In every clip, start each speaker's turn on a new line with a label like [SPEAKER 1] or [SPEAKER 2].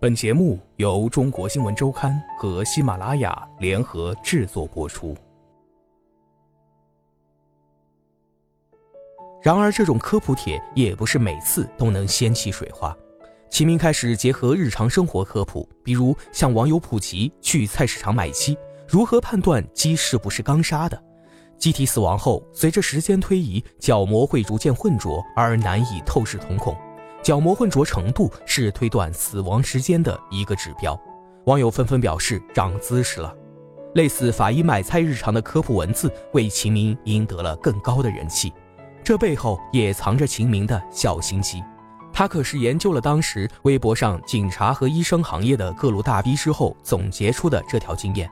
[SPEAKER 1] 本节目由中国新闻周刊和喜马拉雅联合制作播出。然而，这种科普帖也不是每次都能掀起水花。齐明开始结合日常生活科普，比如向网友普及去菜市场买鸡，如何判断鸡是不是刚杀的。鸡体死亡后，随着时间推移，角膜会逐渐混浊而难以透视瞳孔。角膜混浊程度是推断死亡时间的一个指标。网友纷纷表示长姿势了。类似法医买菜日常的科普文字，为秦明赢得了更高的人气。这背后也藏着秦明的小心机。他可是研究了当时微博上警察和医生行业的各路大 V 之后总结出的这条经验。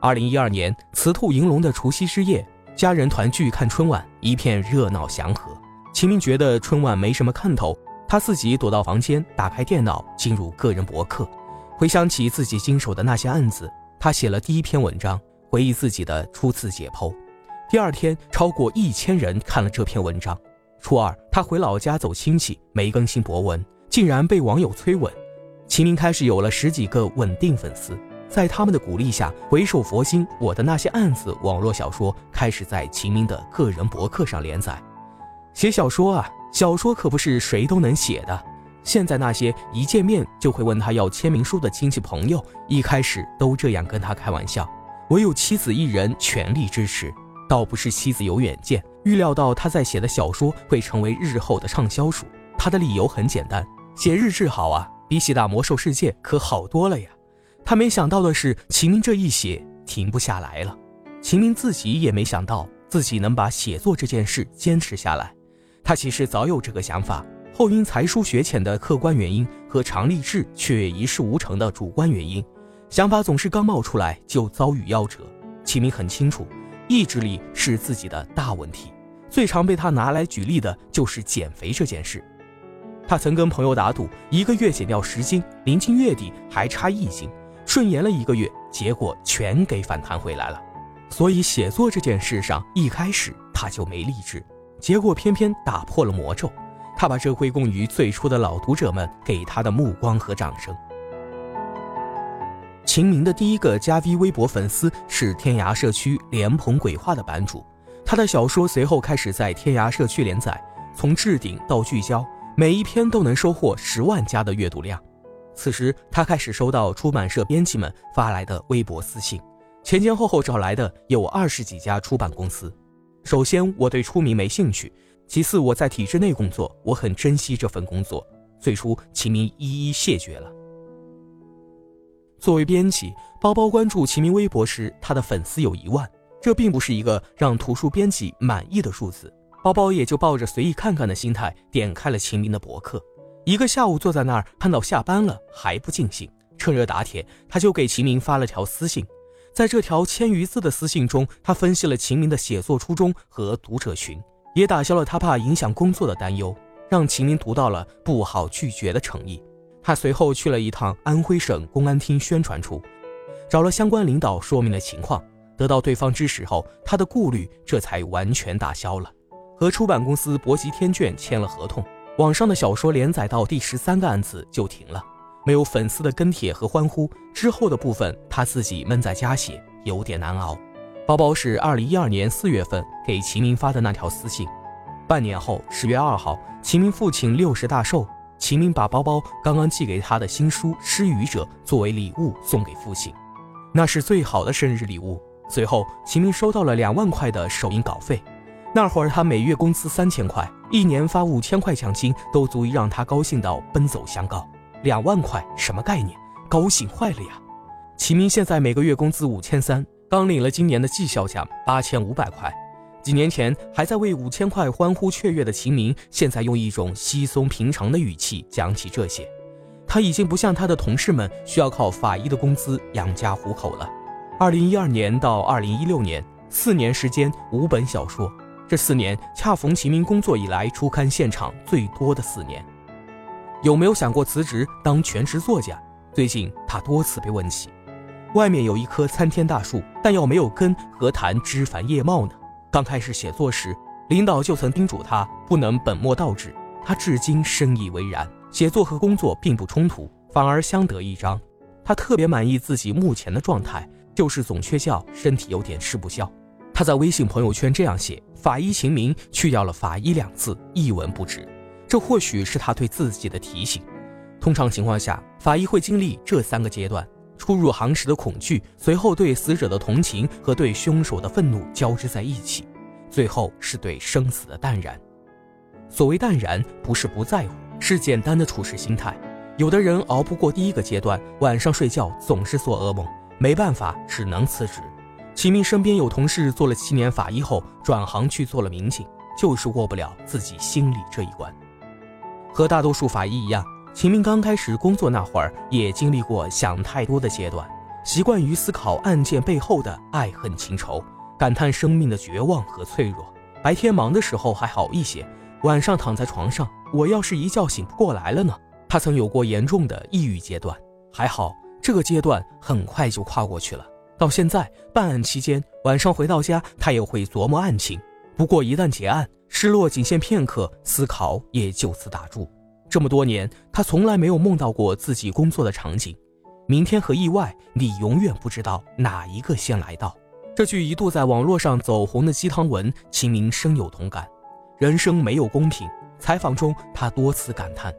[SPEAKER 1] 二零一二年，雌兔迎龙的除夕之夜，家人团聚看春晚，一片热闹祥和。秦明觉得春晚没什么看头，他自己躲到房间，打开电脑，进入个人博客，回想起自己经手的那些案子，他写了第一篇文章，回忆自己的初次解剖。第二天，超过一千人看了这篇文章。初二，他回老家走亲戚，没更新博文，竟然被网友催吻。秦明开始有了十几个稳定粉丝。在他们的鼓励下，回首佛心，我的那些案子网络小说开始在秦明的个人博客上连载。写小说啊，小说可不是谁都能写的。现在那些一见面就会问他要签名书的亲戚朋友，一开始都这样跟他开玩笑。唯有妻子一人全力支持，倒不是妻子有远见，预料到他在写的小说会成为日后的畅销书。他的理由很简单，写日志好啊，比起打魔兽世界可好多了呀。他没想到的是，秦明这一写停不下来了。秦明自己也没想到自己能把写作这件事坚持下来。他其实早有这个想法，后因才疏学浅的客观原因和常立志却一事无成的主观原因，想法总是刚冒出来就遭遇夭折。秦明很清楚，意志力是自己的大问题。最常被他拿来举例的就是减肥这件事。他曾跟朋友打赌，一个月减掉十斤，临近月底还差一斤。顺延了一个月，结果全给反弹回来了。所以写作这件事上，一开始他就没励志，结果偏偏打破了魔咒。他把这归功于最初的老读者们给他的目光和掌声。秦明的第一个加 V 微博粉丝是天涯社区莲蓬鬼话的版主，他的小说随后开始在天涯社区连载，从置顶到聚焦，每一篇都能收获十万加的阅读量。此时，他开始收到出版社编辑们发来的微博私信，前前后后找来的有二十几家出版公司。首先，我对出名没兴趣；其次，我在体制内工作，我很珍惜这份工作。最初，齐明一一谢绝了。作为编辑，包包关注齐明微博时，他的粉丝有一万，这并不是一个让图书编辑满意的数字。包包也就抱着随意看看的心态，点开了齐明的博客。一个下午坐在那儿，看到下班了还不尽兴，趁热打铁，他就给秦明发了条私信。在这条千余字的私信中，他分析了秦明的写作初衷和读者群，也打消了他怕影响工作的担忧，让秦明读到了不好拒绝的诚意。他随后去了一趟安徽省公安厅宣传处，找了相关领导说明了情况，得到对方支持后，他的顾虑这才完全打消了，和出版公司博集天卷签了合同。网上的小说连载到第十三个案子就停了，没有粉丝的跟帖和欢呼，之后的部分他自己闷在家写，有点难熬。包包是二零一二年四月份给秦明发的那条私信，半年后十月二号，秦明父亲六十大寿，秦明把包包刚刚寄给他的新书《失语者》作为礼物送给父亲，那是最好的生日礼物。随后，秦明收到了两万块的首印稿费。那会儿他每月工资三千块，一年发五千块奖金都足以让他高兴到奔走相告。两万块什么概念？高兴坏了呀！齐明现在每个月工资五千三，刚领了今年的绩效奖八千五百块。几年前还在为五千块欢呼雀跃的齐明，现在用一种稀松平常的语气讲起这些。他已经不像他的同事们需要靠法医的工资养家糊口了。二零一二年到二零一六年，四年时间五本小说。这四年恰逢齐明工作以来出刊现场最多的四年，有没有想过辞职当全职作家？最近他多次被问起。外面有一棵参天大树，但要没有根，何谈枝繁叶茂呢？刚开始写作时，领导就曾叮嘱他不能本末倒置，他至今深以为然。写作和工作并不冲突，反而相得益彰。他特别满意自己目前的状态，就是总缺觉，身体有点吃不消。他在微信朋友圈这样写：“法医秦明去掉了‘法医’两字，一文不值。”这或许是他对自己的提醒。通常情况下，法医会经历这三个阶段：初入行时的恐惧，随后对死者的同情和对凶手的愤怒交织在一起，最后是对生死的淡然。所谓淡然，不是不在乎，是简单的处事心态。有的人熬不过第一个阶段，晚上睡觉总是做噩梦，没办法，只能辞职。秦明身边有同事做了七年法医后转行去做了民警，就是过不了自己心里这一关。和大多数法医一样，秦明刚开始工作那会儿也经历过想太多的阶段，习惯于思考案件背后的爱恨情仇，感叹生命的绝望和脆弱。白天忙的时候还好一些，晚上躺在床上，我要是一觉醒不过来了呢？他曾有过严重的抑郁阶段，还好这个阶段很快就跨过去了。到现在办案期间，晚上回到家，他也会琢磨案情。不过一旦结案，失落仅限片刻，思考也就此打住。这么多年，他从来没有梦到过自己工作的场景。明天和意外，你永远不知道哪一个先来到。这句一度在网络上走红的鸡汤文，秦明深有同感。人生没有公平。采访中，他多次感叹。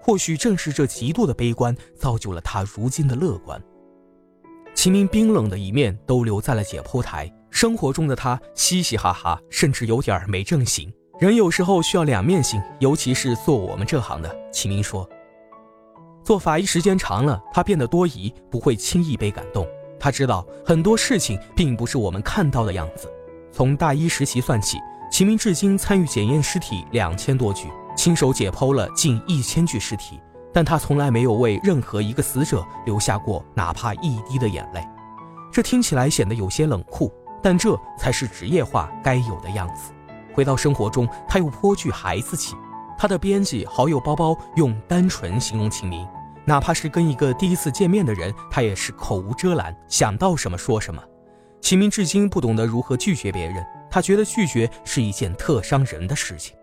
[SPEAKER 1] 或许正是这极度的悲观，造就了他如今的乐观。秦明冰冷的一面都留在了解剖台。生活中的他嘻嘻哈哈，甚至有点没正形。人有时候需要两面性，尤其是做我们这行的。齐明说，做法医时间长了，他变得多疑，不会轻易被感动。他知道很多事情并不是我们看到的样子。从大一实习算起，齐明至今参与检验尸体两千多具，亲手解剖了近一千具尸体，但他从来没有为任何一个死者留下过哪怕一滴的眼泪。这听起来显得有些冷酷。但这才是职业化该有的样子。回到生活中，他又颇具孩子气。他的编辑、好友包包用单纯形容秦明，哪怕是跟一个第一次见面的人，他也是口无遮拦，想到什么说什么。秦明至今不懂得如何拒绝别人，他觉得拒绝是一件特伤人的事情。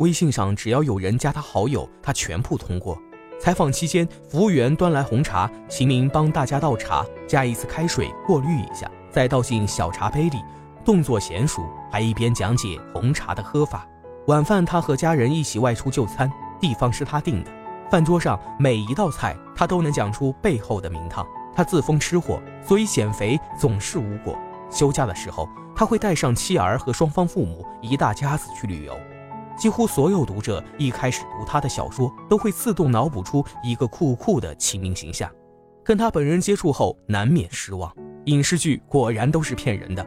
[SPEAKER 1] 微信上只要有人加他好友，他全部通过。采访期间，服务员端来红茶，秦明帮大家倒茶，加一次开水过滤一下。再倒进小茶杯里，动作娴熟，还一边讲解红茶的喝法。晚饭他和家人一起外出就餐，地方是他定的。饭桌上每一道菜他都能讲出背后的名堂。他自封吃货，所以减肥总是无果。休假的时候，他会带上妻儿和双方父母一大家子去旅游。几乎所有读者一开始读他的小说，都会自动脑补出一个酷酷的秦明形象。跟他本人接触后，难免失望。影视剧果然都是骗人的。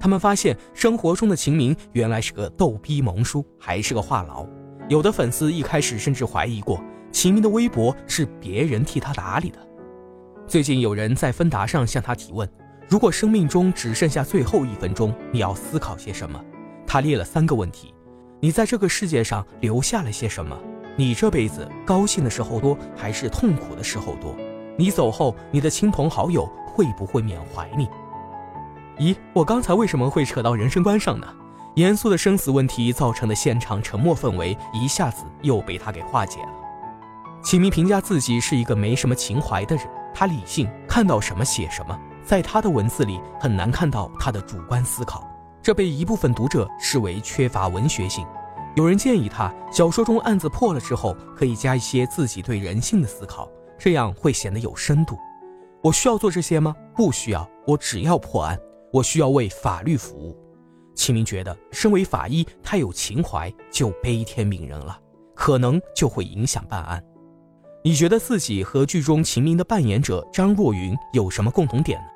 [SPEAKER 1] 他们发现生活中的秦明原来是个逗逼萌叔，还是个话痨。有的粉丝一开始甚至怀疑过秦明的微博是别人替他打理的。最近有人在芬达上向他提问：如果生命中只剩下最后一分钟，你要思考些什么？他列了三个问题：你在这个世界上留下了些什么？你这辈子高兴的时候多还是痛苦的时候多？你走后，你的亲朋好友会不会缅怀你？咦，我刚才为什么会扯到人生观上呢？严肃的生死问题造成的现场沉默氛围，一下子又被他给化解了。秦明评价自己是一个没什么情怀的人，他理性，看到什么写什么，在他的文字里很难看到他的主观思考，这被一部分读者视为缺乏文学性。有人建议他，小说中案子破了之后，可以加一些自己对人性的思考。这样会显得有深度。我需要做这些吗？不需要。我只要破案。我需要为法律服务。秦明觉得，身为法医，太有情怀就悲天悯人了，可能就会影响办案。你觉得自己和剧中秦明的扮演者张若昀有什么共同点呢？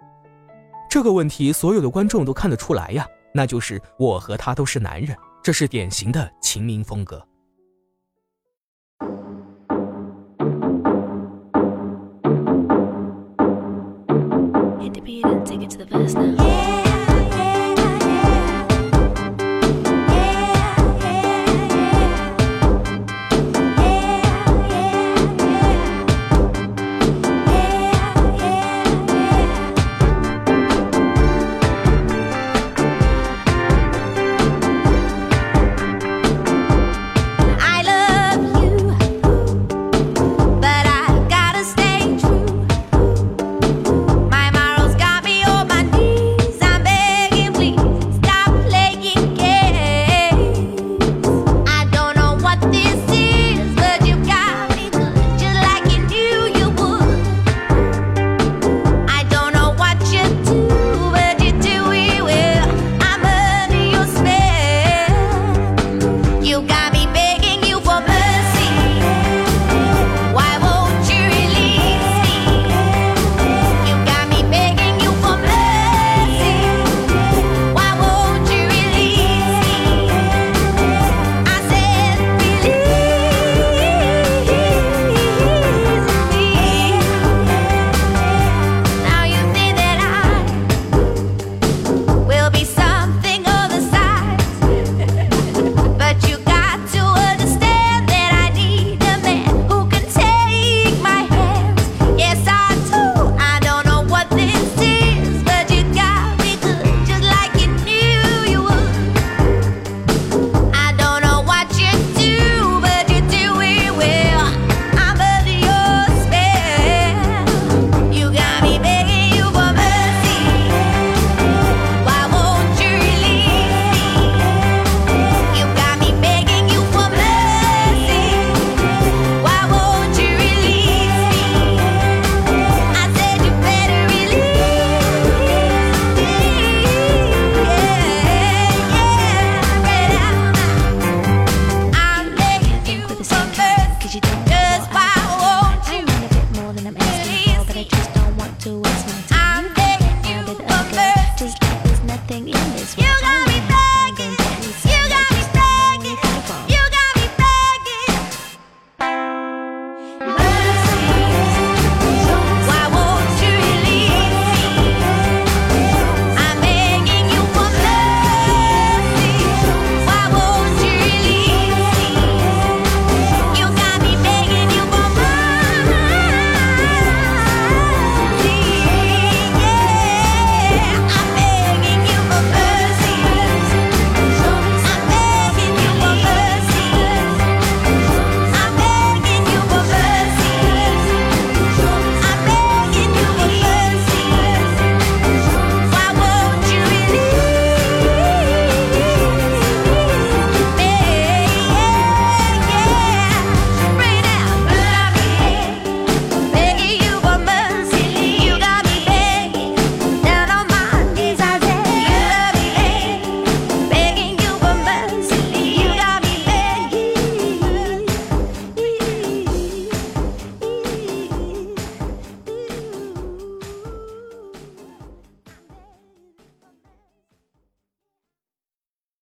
[SPEAKER 1] 这个问题，所有的观众都看得出来呀，那就是我和他都是男人，这是典型的秦明风格。